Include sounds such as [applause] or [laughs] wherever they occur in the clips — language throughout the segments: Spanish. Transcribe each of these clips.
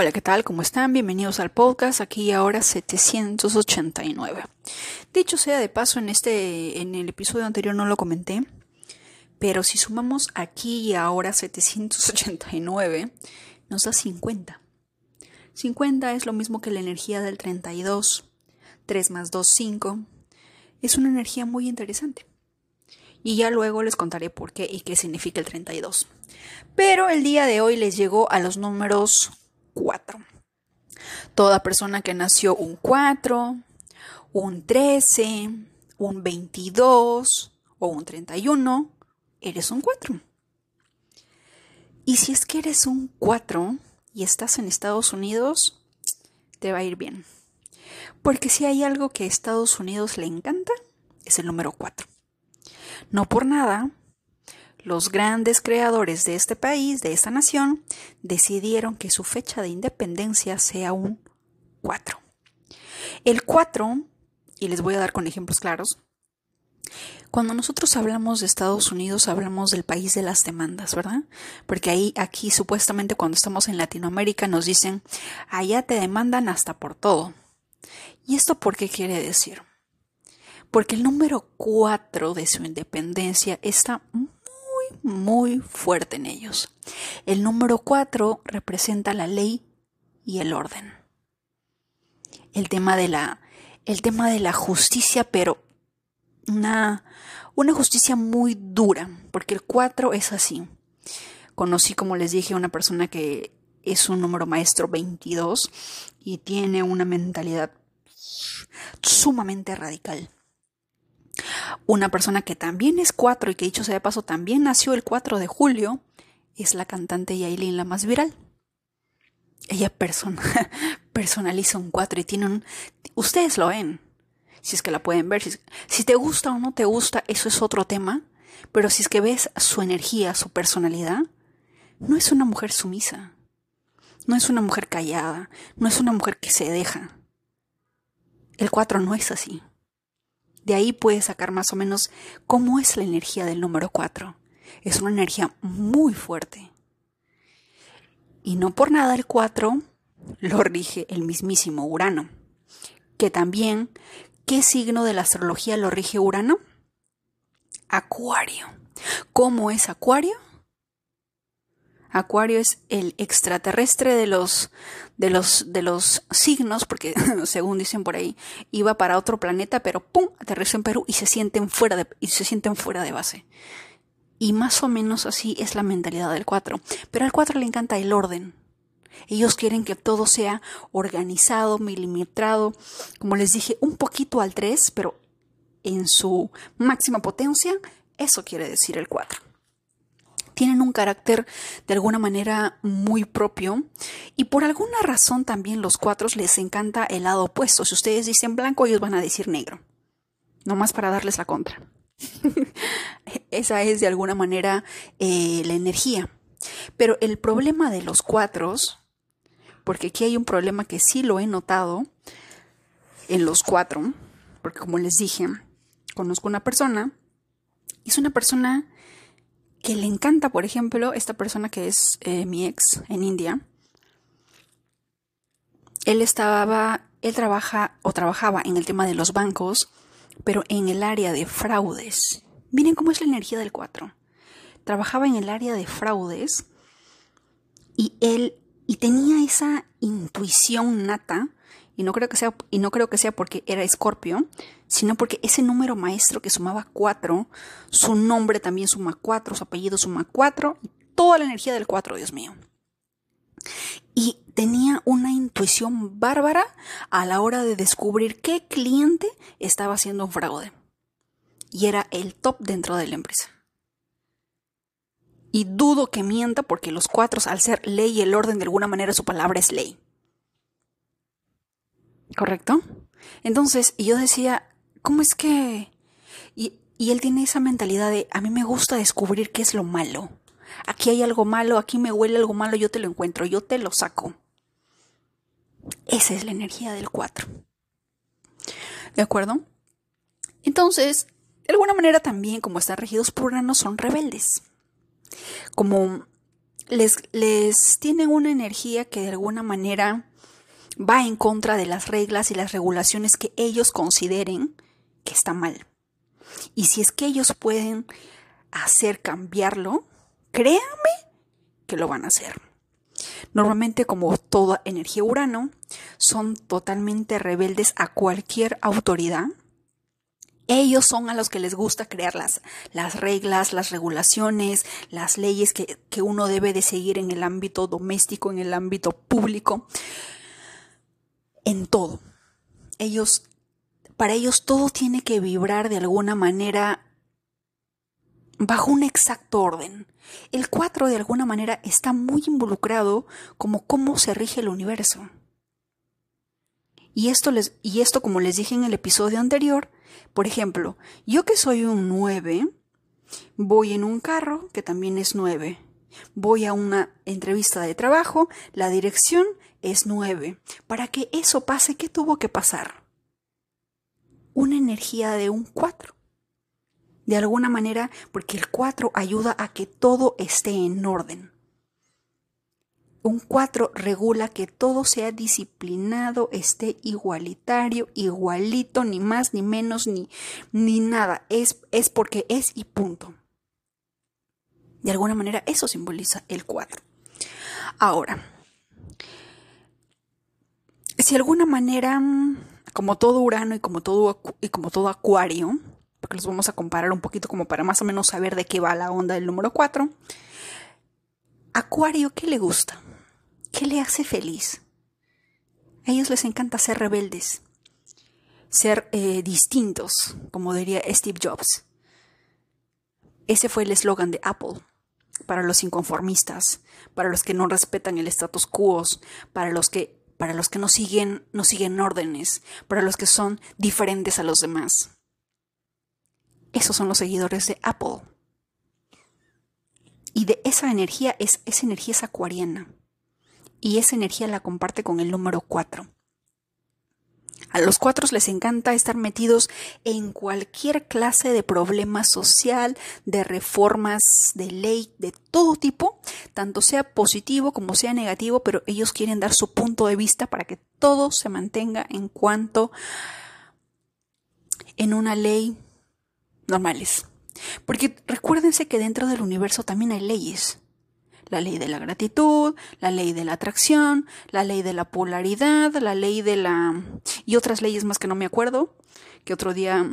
Hola, ¿qué tal? ¿Cómo están? Bienvenidos al podcast aquí ahora 789. Dicho sea de paso, en este en el episodio anterior no lo comenté, pero si sumamos aquí y ahora 789 nos da 50. 50 es lo mismo que la energía del 32. 3 más 2 5. Es una energía muy interesante. Y ya luego les contaré por qué y qué significa el 32. Pero el día de hoy les llegó a los números 4. Toda persona que nació un 4, un 13, un 22 o un 31, eres un 4. Y si es que eres un 4 y estás en Estados Unidos, te va a ir bien. Porque si hay algo que a Estados Unidos le encanta, es el número 4. No por nada, los grandes creadores de este país, de esta nación, decidieron que su fecha de independencia sea un 4. El 4, y les voy a dar con ejemplos claros, cuando nosotros hablamos de Estados Unidos hablamos del país de las demandas, ¿verdad? Porque ahí, aquí supuestamente cuando estamos en Latinoamérica nos dicen, allá te demandan hasta por todo. ¿Y esto por qué quiere decir? Porque el número 4 de su independencia está muy fuerte en ellos. El número 4 representa la ley y el orden. El tema de la, el tema de la justicia, pero una, una justicia muy dura, porque el 4 es así. Conocí, como les dije, una persona que es un número maestro 22 y tiene una mentalidad sumamente radical. Una persona que también es 4 y que dicho sea de paso también nació el 4 de julio es la cantante Yailin, la más viral. Ella [laughs] personaliza un 4 y tiene un... Ustedes lo ven, si es que la pueden ver. Si, si te gusta o no te gusta, eso es otro tema. Pero si es que ves su energía, su personalidad, no es una mujer sumisa. No es una mujer callada. No es una mujer que se deja. El 4 no es así. De ahí puedes sacar más o menos cómo es la energía del número 4. Es una energía muy fuerte. Y no por nada el 4 lo rige el mismísimo Urano. Que también, ¿qué signo de la astrología lo rige Urano? Acuario. ¿Cómo es Acuario? Acuario es el extraterrestre de los, de los, de los signos, porque [laughs] según dicen por ahí, iba para otro planeta, pero ¡pum! aterrizó en Perú y se sienten fuera de, y se sienten fuera de base. Y más o menos así es la mentalidad del 4. Pero al 4 le encanta el orden. Ellos quieren que todo sea organizado, milimetrado, como les dije, un poquito al 3, pero en su máxima potencia, eso quiere decir el 4 tienen un carácter de alguna manera muy propio y por alguna razón también los cuatro les encanta el lado opuesto. Si ustedes dicen blanco, ellos van a decir negro. Nomás para darles la contra. [laughs] Esa es de alguna manera eh, la energía. Pero el problema de los cuatro, porque aquí hay un problema que sí lo he notado en los cuatro, porque como les dije, conozco una persona, es una persona que le encanta, por ejemplo, esta persona que es eh, mi ex en India. Él estaba, él trabaja o trabajaba en el tema de los bancos, pero en el área de fraudes. Miren cómo es la energía del 4. Trabajaba en el área de fraudes y él y tenía esa intuición nata y no creo que sea, y no creo que sea porque era escorpio, sino porque ese número maestro que sumaba 4, su nombre también suma 4, su apellido suma 4, y toda la energía del 4, Dios mío. Y tenía una intuición bárbara a la hora de descubrir qué cliente estaba haciendo un fraude. Y era el top dentro de la empresa. Y dudo que mienta porque los cuatro, al ser ley y el orden, de alguna manera su palabra es ley. ¿Correcto? Entonces, yo decía, ¿cómo es que... Y, y él tiene esa mentalidad de, a mí me gusta descubrir qué es lo malo. Aquí hay algo malo, aquí me huele algo malo, yo te lo encuentro, yo te lo saco. Esa es la energía del 4. ¿De acuerdo? Entonces, de alguna manera también, como están regidos por Urano, son rebeldes. Como les, les tienen una energía que de alguna manera va en contra de las reglas y las regulaciones que ellos consideren que está mal. Y si es que ellos pueden hacer cambiarlo, créanme que lo van a hacer. Normalmente, como toda energía Urano, son totalmente rebeldes a cualquier autoridad. Ellos son a los que les gusta crear las, las reglas, las regulaciones, las leyes que, que uno debe de seguir en el ámbito doméstico, en el ámbito público, en todo. Ellos, para ellos todo tiene que vibrar de alguna manera bajo un exacto orden. El 4 de alguna manera está muy involucrado como cómo se rige el universo. Y esto, les, y esto, como les dije en el episodio anterior, por ejemplo, yo que soy un 9, voy en un carro que también es 9. Voy a una entrevista de trabajo, la dirección es 9. Para que eso pase, ¿qué tuvo que pasar? Una energía de un 4 de alguna manera porque el 4 ayuda a que todo esté en orden. Un 4 regula que todo sea disciplinado, esté igualitario, igualito, ni más, ni menos, ni, ni nada. Es, es porque es y punto. De alguna manera eso simboliza el 4. Ahora, si de alguna manera, como todo Urano y como todo, y como todo Acuario, porque los vamos a comparar un poquito como para más o menos saber de qué va la onda del número 4. Acuario, ¿qué le gusta? ¿Qué le hace feliz? A ellos les encanta ser rebeldes, ser eh, distintos, como diría Steve Jobs. Ese fue el eslogan de Apple para los inconformistas, para los que no respetan el status quo, para los que para los que no siguen no siguen órdenes, para los que son diferentes a los demás. Esos son los seguidores de Apple. Y de esa energía, es, esa energía es acuariana. Y esa energía la comparte con el número 4. A los cuatro les encanta estar metidos en cualquier clase de problema social, de reformas de ley, de todo tipo, tanto sea positivo como sea negativo, pero ellos quieren dar su punto de vista para que todo se mantenga en cuanto en una ley normales. Porque recuérdense que dentro del universo también hay leyes. La ley de la gratitud, la ley de la atracción, la ley de la polaridad, la ley de la... y otras leyes más que no me acuerdo, que otro día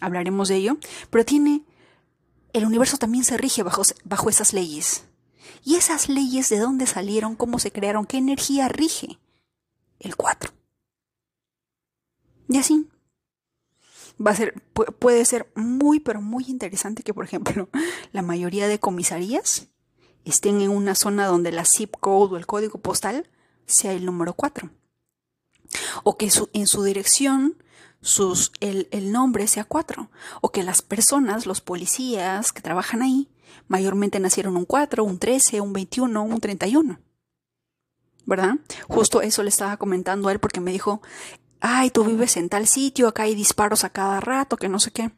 hablaremos de ello. Pero tiene... El universo también se rige bajo, bajo esas leyes. ¿Y esas leyes de dónde salieron? ¿Cómo se crearon? ¿Qué energía rige? El 4. Y así, va a ser, puede ser muy, pero muy interesante que, por ejemplo, [laughs] la mayoría de comisarías estén en una zona donde la zip code o el código postal sea el número 4. O que en su dirección sus, el, el nombre sea 4. O que las personas, los policías que trabajan ahí, mayormente nacieron un 4, un 13, un 21, un 31. ¿verdad? Justo eso le estaba comentando a él porque me dijo, ay, tú vives en tal sitio, acá hay disparos a cada rato, que no sé qué.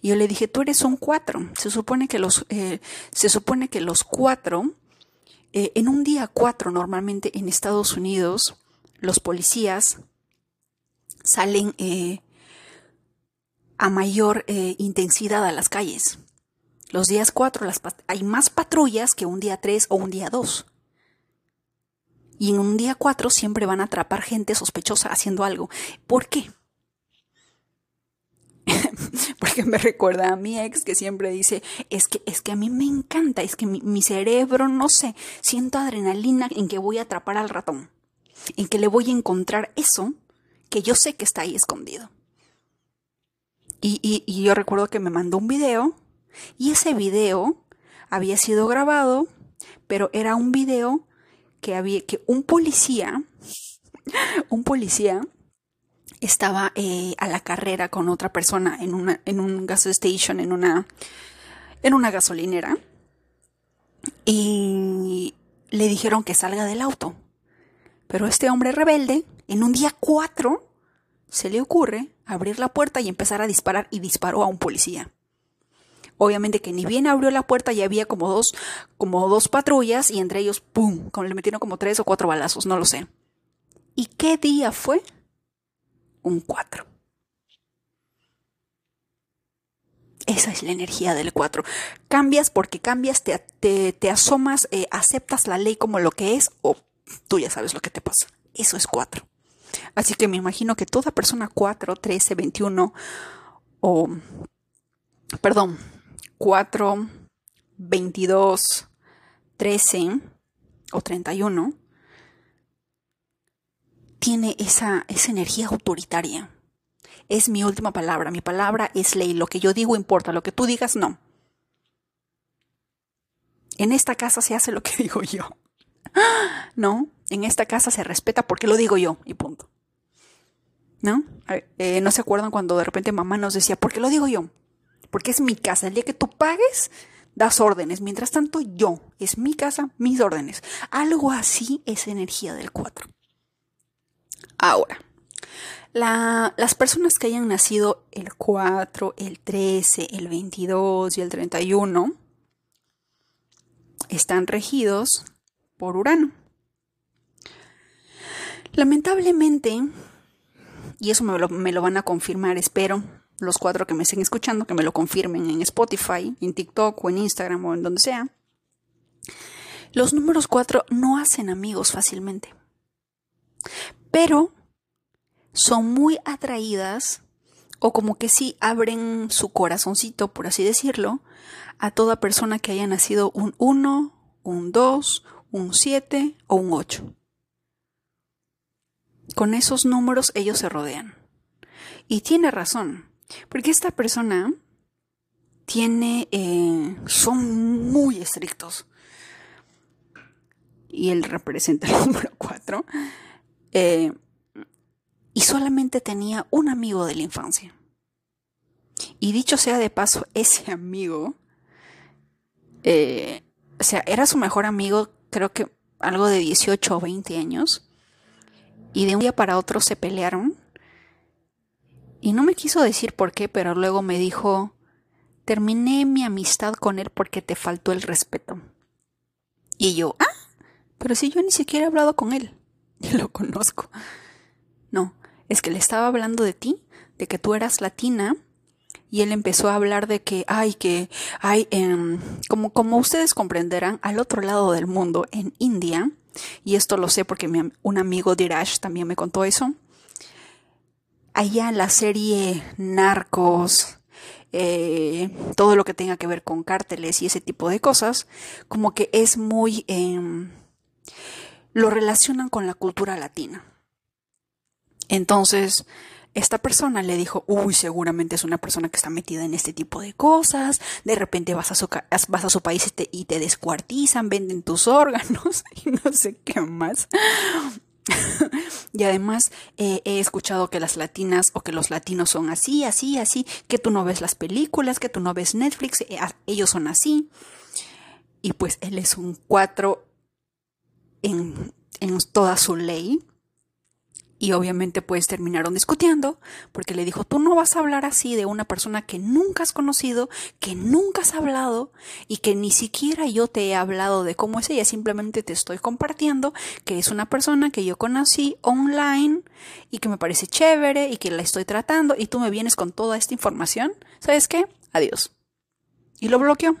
Y yo le dije, tú eres un cuatro. Se supone que los, eh, se supone que los cuatro, eh, en un día cuatro normalmente en Estados Unidos, los policías salen eh, a mayor intensidad a las calles. Los días cuatro hay más patrullas que un día tres o un día dos y en un día cuatro siempre van a atrapar gente sospechosa haciendo algo. ¿Por qué? [laughs] Porque me recuerda a mi ex que siempre dice, es que, es que a mí me encanta, es que mi, mi cerebro, no sé, siento adrenalina en que voy a atrapar al ratón, en que le voy a encontrar eso que yo sé que está ahí escondido. Y, y, y, yo recuerdo que me mandó un video y ese video había sido grabado, pero era un video que había que un policía, un policía estaba eh, a la carrera con otra persona en una en un gas station, en una en una gasolinera y le dijeron que salga del auto. Pero este hombre rebelde, en un día cuatro, se le ocurre abrir la puerta y empezar a disparar y disparó a un policía. Obviamente que ni bien abrió la puerta y había como dos, como dos patrullas y entre ellos, ¡pum! Como le metieron como tres o cuatro balazos, no lo sé. ¿Y qué día fue? Un 4. Esa es la energía del 4. Cambias porque cambias, te, te, asomas, eh, aceptas la ley como lo que es o tú ya sabes lo que te pasa. Eso es 4. Así que me imagino que toda persona 4, 13, 21 o, perdón, 4, 22, 13 o 31 tiene esa, esa energía autoritaria. Es mi última palabra, mi palabra es ley, lo que yo digo importa, lo que tú digas no. En esta casa se hace lo que [laughs] digo yo. No, en esta casa se respeta porque lo digo yo y punto. ¿No? Eh, ¿No se acuerdan cuando de repente mamá nos decía, ¿por qué lo digo yo? Porque es mi casa. El día que tú pagues, das órdenes. Mientras tanto, yo, es mi casa, mis órdenes. Algo así es energía del 4. Ahora, las personas que hayan nacido el 4, el 13, el 22 y el 31 están regidos por Urano. Lamentablemente, y eso me lo, me lo van a confirmar, espero, los cuatro que me estén escuchando, que me lo confirmen en Spotify, en TikTok o en Instagram o en donde sea. Los números cuatro no hacen amigos fácilmente, pero son muy atraídas o como que sí abren su corazoncito, por así decirlo, a toda persona que haya nacido un 1, un 2, un 7 o un 8. Con esos números ellos se rodean. Y tiene razón. Porque esta persona tiene, eh, son muy estrictos. Y él representa el [laughs] número 4. Eh, y solamente tenía un amigo de la infancia. Y dicho sea de paso, [laughs] ese amigo, eh, o sea, era su mejor amigo, creo que algo de 18 o 20 años. Y de un día para otro se pelearon y no me quiso decir por qué, pero luego me dijo, terminé mi amistad con él porque te faltó el respeto. Y yo, ah, pero si yo ni siquiera he hablado con él, [laughs] ni lo conozco. No, es que le estaba hablando de ti, de que tú eras latina, y él empezó a hablar de que, ay, que hay, em, como, como ustedes comprenderán, al otro lado del mundo, en India, y esto lo sé porque un amigo Dirash también me contó eso, allá la serie Narcos, eh, todo lo que tenga que ver con cárteles y ese tipo de cosas, como que es muy... Em, lo relacionan con la cultura latina. Entonces, esta persona le dijo, uy, seguramente es una persona que está metida en este tipo de cosas, de repente vas a su, vas a su país y te, y te descuartizan, venden tus [laughs] órganos y no sé qué más. [laughs] y además eh, he escuchado que las latinas o que los latinos son así, así, así, que tú no ves las películas, que tú no ves Netflix, eh, ellos son así. Y pues él es un cuatro en, en toda su ley. Y obviamente pues terminaron discutiendo porque le dijo, tú no vas a hablar así de una persona que nunca has conocido, que nunca has hablado y que ni siquiera yo te he hablado de cómo es ella, simplemente te estoy compartiendo que es una persona que yo conocí online y que me parece chévere y que la estoy tratando y tú me vienes con toda esta información. ¿Sabes qué? Adiós. Y lo bloqueó.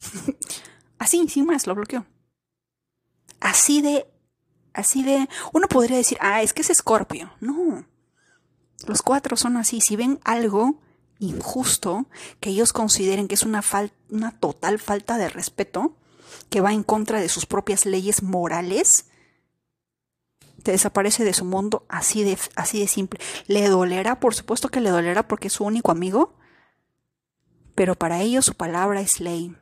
[laughs] así, sin más, lo bloqueó. Así de así de... Uno podría decir, ah, es que es escorpio. No. Los cuatro son así. Si ven algo injusto que ellos consideren que es una, una total falta de respeto, que va en contra de sus propias leyes morales, te desaparece de su mundo así de, así de simple. Le dolerá, por supuesto que le dolerá porque es su único amigo, pero para ellos su palabra es ley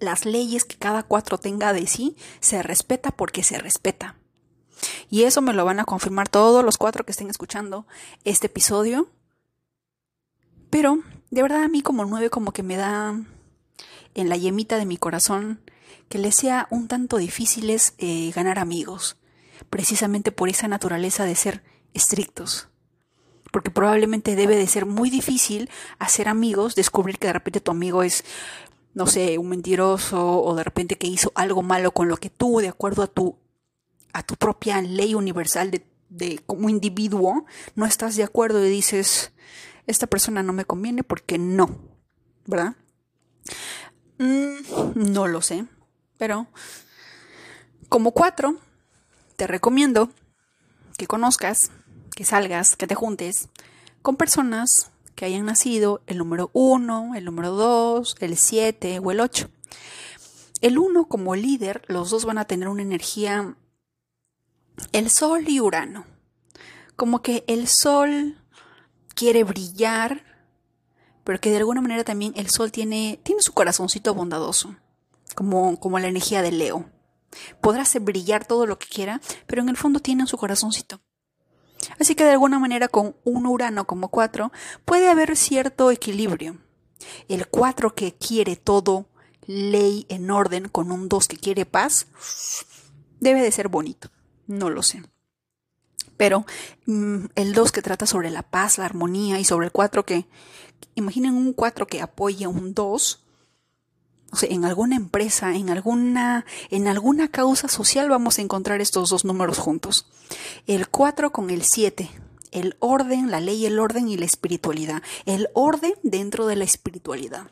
las leyes que cada cuatro tenga de sí, se respeta porque se respeta. Y eso me lo van a confirmar todos los cuatro que estén escuchando este episodio. Pero, de verdad, a mí como nueve como que me da en la yemita de mi corazón que les sea un tanto difíciles eh, ganar amigos, precisamente por esa naturaleza de ser estrictos. porque probablemente debe de ser muy difícil hacer amigos, descubrir que de repente tu amigo es, no sé, un mentiroso o de repente que hizo algo malo con lo que tú, de acuerdo a tu, a tu propia ley universal de, de como individuo, no estás de acuerdo y dices, esta persona no me conviene porque no, ¿verdad? Mm, no lo sé, pero como cuatro, te recomiendo que conozcas que salgas, que te juntes con personas que hayan nacido el número 1, el número 2, el 7 o el 8. El 1 como líder, los dos van a tener una energía, el Sol y Urano. Como que el Sol quiere brillar, pero que de alguna manera también el Sol tiene, tiene su corazoncito bondadoso, como, como la energía de Leo. Podrá hacer brillar todo lo que quiera, pero en el fondo tiene su corazoncito. Así que de alguna manera con un Urano como 4 puede haber cierto equilibrio. El 4 que quiere todo, ley en orden, con un 2 que quiere paz, debe de ser bonito. No lo sé. Pero mm, el 2 que trata sobre la paz, la armonía y sobre el 4 que... Imaginen un 4 que apoya un 2 en alguna empresa, en alguna, en alguna causa social vamos a encontrar estos dos números juntos. El 4 con el 7. El orden, la ley, el orden y la espiritualidad. El orden dentro de la espiritualidad.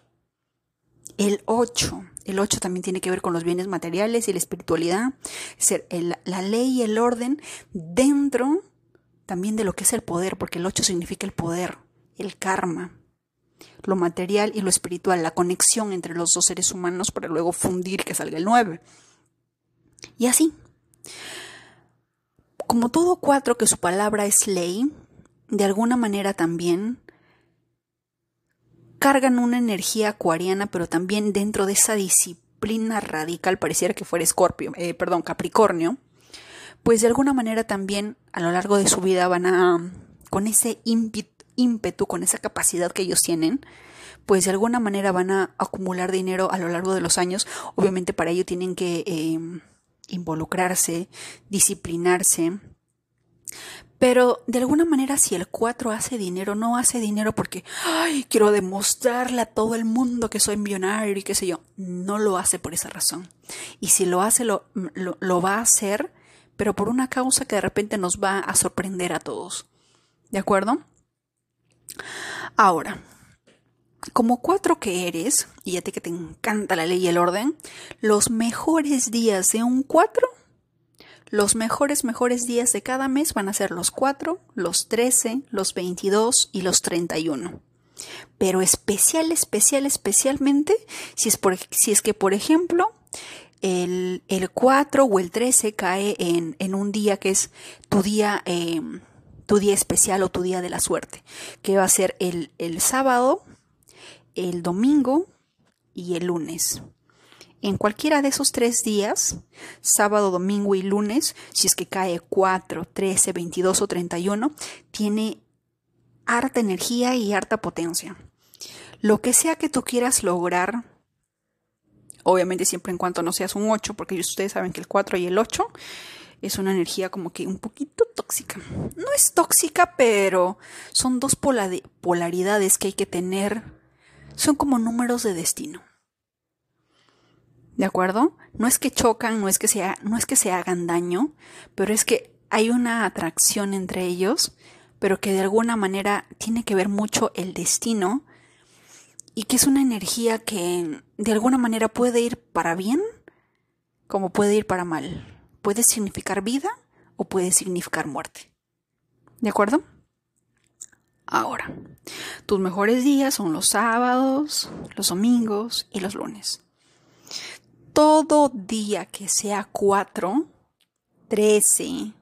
El 8. El 8 también tiene que ver con los bienes materiales y la espiritualidad. Ser la ley y el orden dentro también de lo que es el poder, porque el 8 significa el poder, el karma lo material y lo espiritual, la conexión entre los dos seres humanos para luego fundir que salga el 9. Y así. Como todo cuatro que su palabra es ley, de alguna manera también cargan una energía acuariana, pero también dentro de esa disciplina radical, pareciera que fuera Escorpio, eh, perdón, Capricornio, pues de alguna manera también a lo largo de su vida van a, con ese ímpetu, ímpetu, con esa capacidad que ellos tienen, pues de alguna manera van a acumular dinero a lo largo de los años. Obviamente para ello tienen que em, involucrarse, disciplinarse. Pero de alguna manera si el 4 hace dinero, no hace dinero porque, ay, quiero demostrarle a todo el mundo que soy millonario y qué sé yo. No lo hace por esa razón. Y si lo hace, lo, lo va a hacer, pero por una causa que de repente nos va a sorprender a todos. ¿De acuerdo? Ahora, como cuatro que eres, y a ti que te encanta la ley y el orden, los mejores días de un cuatro, los mejores, mejores días de cada mes van a ser los cuatro, los trece, los veintidós y los treinta y uno. Pero especial, especial, especialmente si es, por, si es que, por ejemplo, el, el 4 o el 13 cae en, en, un día que es tu día eh, tu día especial o tu día de la suerte, que va a ser el, el sábado, el domingo y el lunes. En cualquiera de esos tres días, sábado, domingo y lunes, si es que cae 4, 13, 22 o 31, tiene harta energía y harta potencia. Lo que sea que tú quieras lograr, obviamente siempre en cuanto no seas un 8, porque ustedes saben que el 4 y el 8 es una energía como que un poquito tóxica. No es tóxica, pero son dos polaridades que hay que tener. Son como números de destino. ¿De acuerdo? No es que chocan, no es que, se, no es que se hagan daño, pero es que hay una atracción entre ellos, pero que de alguna manera tiene que ver mucho el destino y que es una energía que de alguna manera puede ir para bien como puede ir para mal puede significar vida o puede significar muerte. ¿De acuerdo? Ahora, tus mejores días son los sábados, los domingos y los lunes. Todo día que sea 4, 13,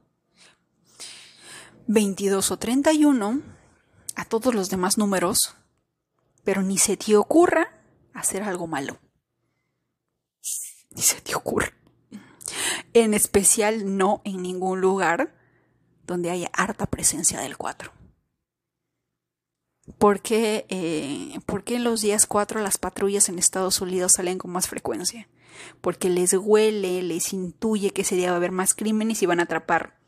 22 o 31, a todos los demás números, pero ni se te ocurra hacer algo malo. Ni se te ocurra en especial no en ningún lugar donde haya harta presencia del 4. ¿Por qué, eh, ¿Por qué en los días 4 las patrullas en Estados Unidos salen con más frecuencia? Porque les huele, les intuye que ese día va a haber más crímenes y van a atrapar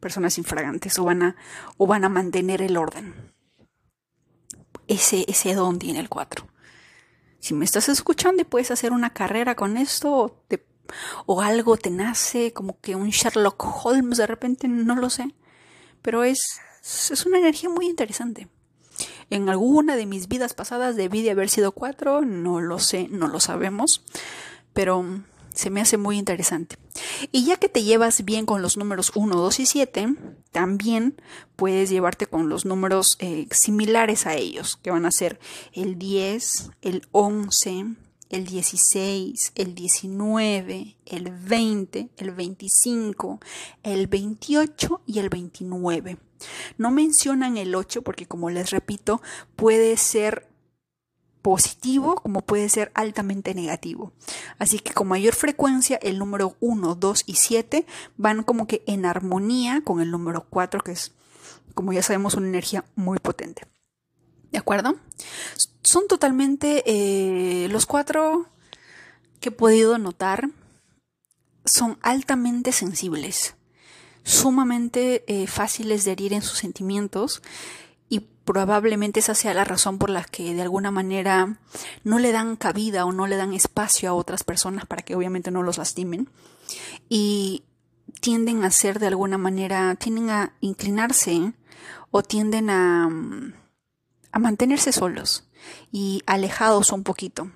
personas infragantes o van a, o van a mantener el orden. Ese, ese don tiene el 4. Si me estás escuchando y puedes hacer una carrera con esto o, o algo te nace como que un Sherlock Holmes de repente, no lo sé. Pero es, es una energía muy interesante. En alguna de mis vidas pasadas debí de haber sido 4, no lo sé, no lo sabemos. Pero se me hace muy interesante. Y ya que te llevas bien con los números 1, 2 y 7, también puedes llevarte con los números eh, similares a ellos, que van a ser el 10, el 11, el 16, el 19, el 20, el 25, el 28 y el 29. No mencionan el 8 porque, como les repito, puede ser positivo como puede ser altamente negativo. Así que con mayor frecuencia el número 1, 2 y 7 van como que en armonía con el número 4 que es, como ya sabemos, una energía muy potente. ¿De acuerdo? Son totalmente eh, los cuatro que he podido notar son altamente sensibles, sumamente eh, fáciles de herir en sus sentimientos y probablemente esa sea la razón por la que de alguna manera no le dan cabida o no le dan espacio a otras personas para que obviamente no los lastimen y tienden a ser de alguna manera, tienden a inclinarse o tienden a, a mantenerse solos y alejados un poquito.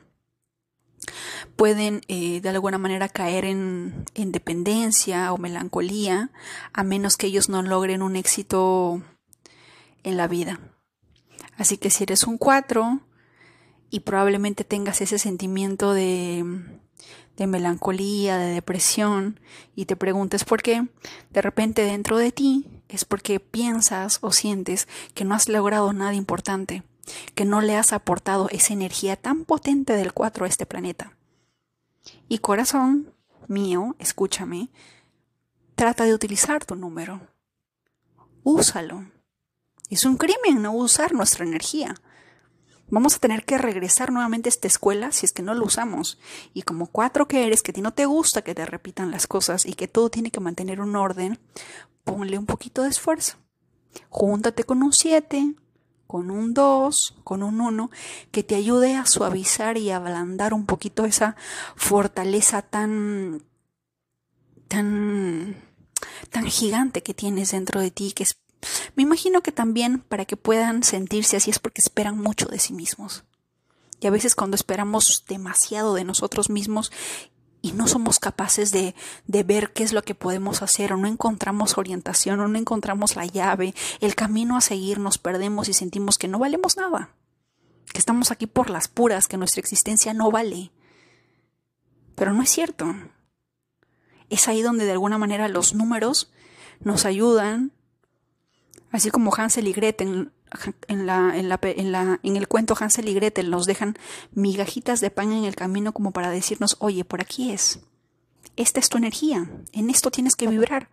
Pueden eh, de alguna manera caer en, en dependencia o melancolía a menos que ellos no logren un éxito en la vida. Así que si eres un 4 y probablemente tengas ese sentimiento de, de melancolía, de depresión, y te preguntes por qué, de repente dentro de ti es porque piensas o sientes que no has logrado nada importante, que no le has aportado esa energía tan potente del 4 a este planeta. Y corazón mío, escúchame, trata de utilizar tu número. Úsalo. Es un crimen no usar nuestra energía. Vamos a tener que regresar nuevamente a esta escuela si es que no lo usamos. Y como cuatro que eres, que a ti no te gusta que te repitan las cosas y que todo tiene que mantener un orden, ponle un poquito de esfuerzo. Júntate con un siete, con un dos, con un uno, que te ayude a suavizar y ablandar un poquito esa fortaleza tan tan tan gigante que tienes dentro de ti que es me imagino que también para que puedan sentirse así es porque esperan mucho de sí mismos. Y a veces cuando esperamos demasiado de nosotros mismos y no somos capaces de, de, ver qué es lo que podemos hacer o no encontramos orientación o no encontramos la llave, el camino a seguir, nos perdemos y sentimos que no valemos nada, que estamos aquí por las puras, que nuestra existencia no vale. Pero no es cierto. Es ahí donde de alguna manera los números nos ayudan Así como Hansel y Gretel en, la, en, la, en, la, en el cuento Hansel y Gretel nos dejan migajitas de pan en el camino como para decirnos, oye, por aquí es. Esta es tu energía, en esto tienes que vibrar.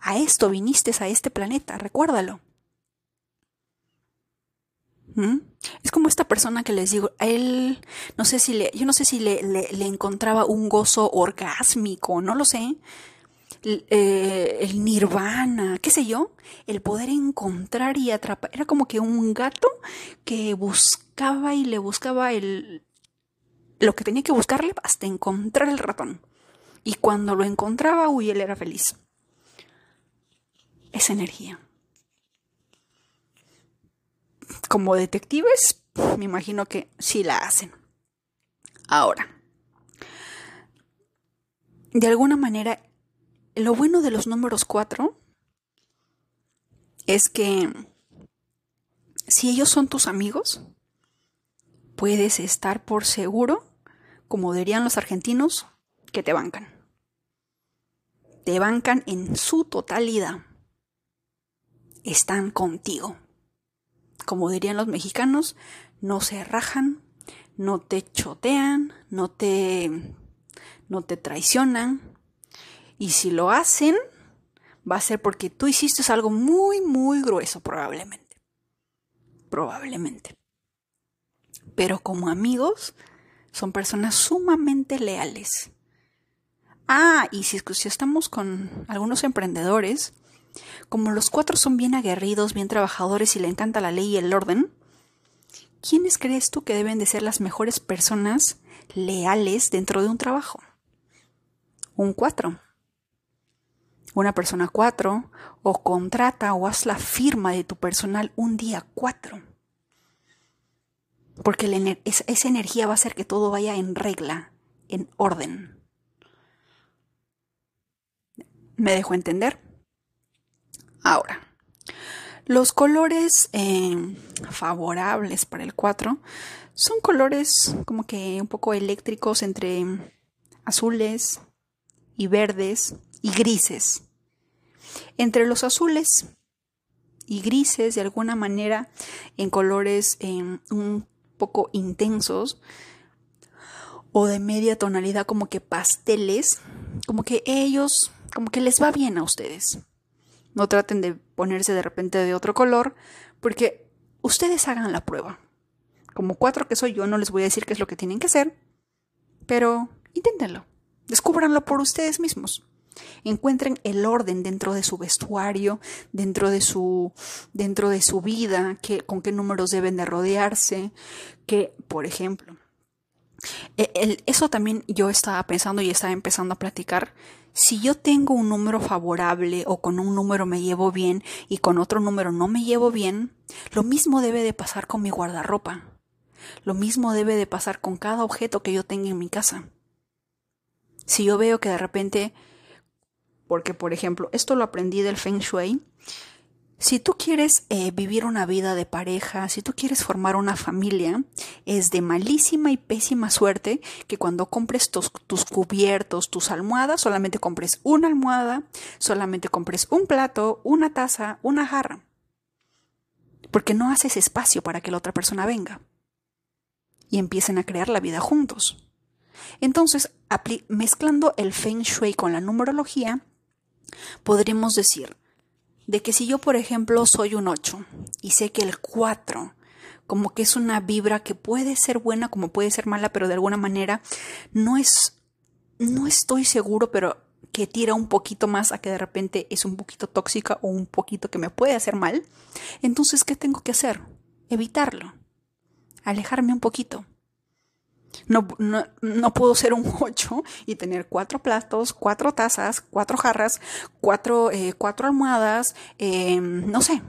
A esto viniste a este planeta, recuérdalo. ¿Mm? Es como esta persona que les digo, a él, no sé si le, yo no sé si le, le, le encontraba un gozo orgásmico, no lo sé, eh, el nirvana, qué sé yo, el poder encontrar y atrapar. Era como que un gato que buscaba y le buscaba el lo que tenía que buscarle hasta encontrar el ratón. Y cuando lo encontraba, uy, él era feliz. Esa energía. Como detectives, me imagino que sí la hacen. Ahora, de alguna manera lo bueno de los números 4 es que si ellos son tus amigos, puedes estar por seguro, como dirían los argentinos, que te bancan. Te bancan en su totalidad. Están contigo. Como dirían los mexicanos, no se rajan, no te chotean, no te no te traicionan, y si lo hacen, va a ser porque tú hiciste algo muy, muy grueso, probablemente. Probablemente. Pero como amigos, son personas sumamente leales. Ah, y si, estamos con algunos emprendedores, como los cuatro son bien aguerridos, bien trabajadores y le encanta la ley y el orden, ¿quiénes crees tú que deben de ser las mejores personas leales dentro de un trabajo? Un cuatro. Una persona cuatro, o contrata o haz la firma de tu personal un día cuatro. Porque esa energía va a hacer que todo vaya en regla, en orden. ¿Me dejo entender? Ahora, los colores eh, favorables para el 4 son colores como que un poco eléctricos entre azules y verdes y grises. Entre los azules y grises, de alguna manera, en colores eh, un poco intensos o de media tonalidad, como que pasteles, como que ellos, como que les va bien a ustedes. No traten de ponerse de repente de otro color, porque ustedes hagan la prueba. Como cuatro que soy yo, no les voy a decir qué es lo que tienen que hacer, pero inténtenlo. Descúbranlo por ustedes mismos. Encuentren el orden dentro de su vestuario, dentro de su, dentro de su vida, que, con qué números deben de rodearse, que, por ejemplo, e, eso también yo estaba pensando y estaba empezando a platicar si yo tengo un número favorable o con un número me llevo bien y con otro número no me llevo bien, lo mismo debe de pasar con mi guardarropa. Lo mismo debe de pasar con cada objeto que yo tenga en mi casa. Si yo veo que de repente, porque por ejemplo, esto lo aprendí del Feng Shui, si tú quieres eh, vivir una vida de pareja, si tú quieres formar una familia, es de malísima y pésima suerte que cuando compres tus, tus, cubiertos, tus almohadas, solamente compres una almohada, solamente compres un plato, una taza, una jarra. Porque no haces espacio para que la otra persona venga. Y empiecen a crear la vida juntos. Entonces, mezclando el feng shui con la numerología, podríamos decir, de que si yo, por ejemplo, soy un 8 y sé que el 4 como que es una vibra que puede ser buena como puede ser mala, pero de alguna manera no es no estoy seguro, pero que tira un poquito más a que de repente es un poquito tóxica o un poquito que me puede hacer mal, entonces ¿qué tengo que hacer? Evitarlo. Alejarme un poquito. No, no, puedo ser un 8 y tener cuatro platos, cuatro tazas, cuatro jarras, cuatro, eh, cuatro almohadas, em, no sé,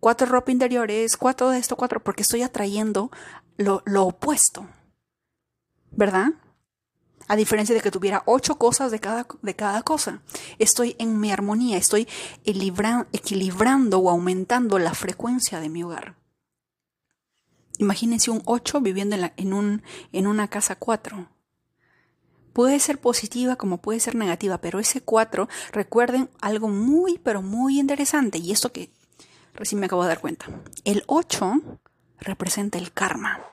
cuatro ropa interiores, cuatro de esto, cuatro, porque estoy atrayendo lo, lo opuesto. ¿Verdad? A diferencia de que tuviera ocho cosas de cada, de cada cosa. Estoy en mi armonía, estoy equilibrando o aumentando la frecuencia de mi hogar. Imagínense un 8 viviendo en, un, en una casa 4. Puede ser positiva como puede ser negativa, pero ese 4, recuerden algo muy, pero muy interesante, y esto que recién me acabo de dar cuenta. El 8 representa el karma.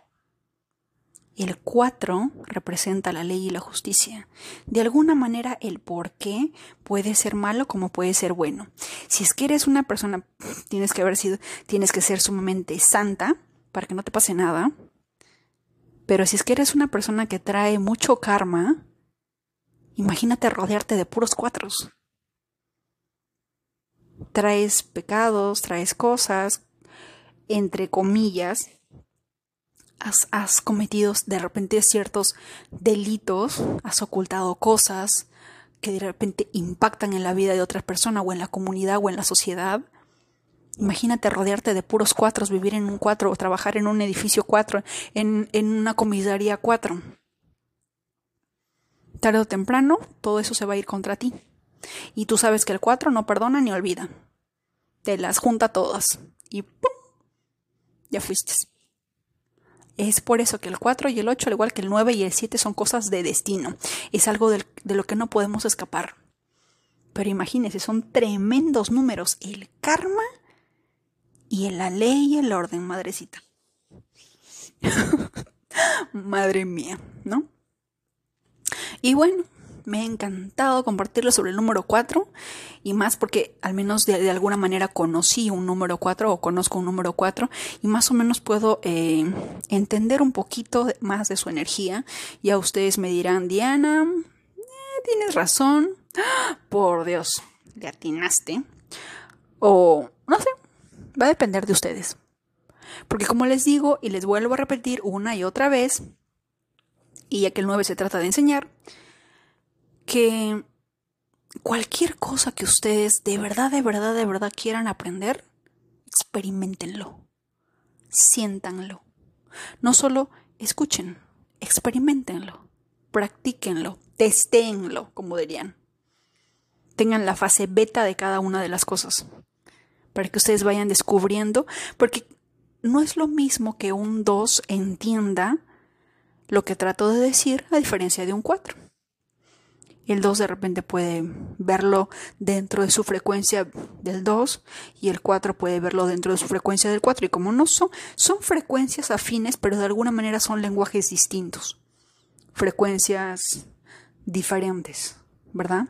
El 4 representa la ley y la justicia. De alguna manera el por qué puede ser malo como puede ser bueno. Si es que eres una persona, tienes que haber sido, tienes que ser sumamente santa, para que no te pase nada. Pero si es que eres una persona que trae mucho karma, imagínate rodearte de puros cuatros. Traes pecados, traes cosas, entre comillas, has, has, cometido de repente ciertos delitos, has ocultado cosas que de repente impactan en la vida de otras personas o en la comunidad o en la sociedad. Imagínate rodearte de puros cuatro, vivir en un cuatro o trabajar en un edificio cuatro, en, en una comisaría cuatro. Tarde o temprano, todo eso se va a ir contra ti. Y tú sabes que el cuatro no perdona ni olvida. Te las junta todas. Y ¡pum! Ya fuiste. Es por eso que el 4 y el 8, al igual que el 9 y el 7, son cosas de destino. Es algo de lo que no podemos escapar. Pero imagínense, son tremendos números. El karma y en la ley y el orden, madrecita. [laughs] Madre mía, ¿no? Y bueno, me ha encantado compartirlo sobre el número 4 y más porque al menos de, alguna manera conocí un número 4 o conozco un número 4 y más o menos puedo eh, entender un poquito más de su energía. Ya ustedes me dirán, Diana, eh, tienes razón. Por Dios, le atinaste. O no sé, va a depender de ustedes. Porque como les digo y les vuelvo a repetir una y otra vez, y ya que el 9 se trata de enseñar, que cualquier cosa que ustedes de verdad, de verdad, de verdad quieran aprender, experimentenlo, siéntanlo. No solo escuchen, experimentenlo, practíquenlo, testéenlo, como dirían. Tengan la fase beta de cada una de las cosas para que ustedes vayan descubriendo, porque no es lo mismo que un 2 entienda lo que trato de decir a diferencia de un 4. El 2 de repente puede verlo dentro de su frecuencia del 2 y el 4 puede verlo dentro de su frecuencia del 4. Y como no son, son frecuencias afines, pero de alguna manera son lenguajes distintos. Frecuencias diferentes, ¿verdad?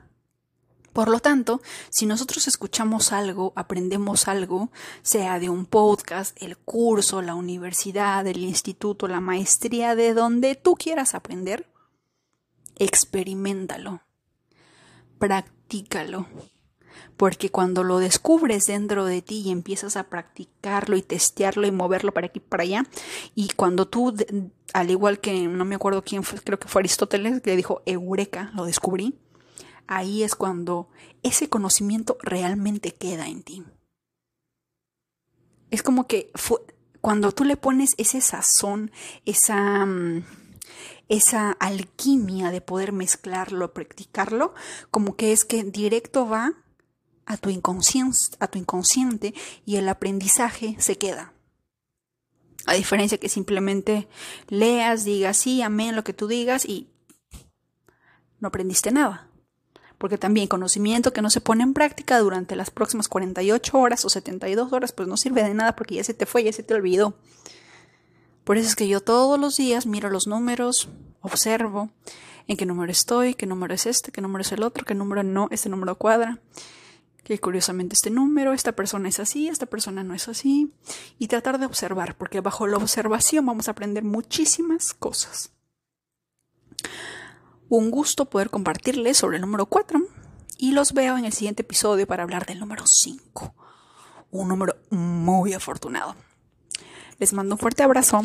Por lo tanto, si nosotros escuchamos algo, aprendemos algo, sea de un podcast, el curso, la universidad, el instituto, la maestría, de donde tú quieras aprender, experimentalo, practícalo. Porque cuando lo descubres dentro de ti y empiezas a practicarlo y testearlo y moverlo para aquí y para allá, y cuando tú, al igual que no me acuerdo quién fue, creo que fue Aristóteles, que le dijo Eureka, lo descubrí, ahí es cuando ese conocimiento realmente queda en ti. Es como que cuando tú le pones ese sazón, esa, mm, esa alquimia de poder mezclarlo, practicarlo, como que es que directo va a tu, a tu inconsciente y el aprendizaje se queda. A diferencia que simplemente leas, digas sí, amén, lo que tú digas y no aprendiste nada porque también conocimiento que no se pone en práctica durante las próximas 48 horas o 72 horas, pues no sirve de nada porque ya se te fue, ya se te olvidó. Por eso es que yo todos los días miro los números, observo en qué número estoy, qué número es este, qué número es el otro, qué número no, este número cuadra, que curiosamente este número, esta persona es así, esta persona no es así, y tratar de observar, porque bajo la observación vamos a aprender muchísimas cosas un gusto poder compartirles sobre el número 4 y los veo en el siguiente episodio para hablar del número 5, un número muy afortunado. Les mando un fuerte abrazo.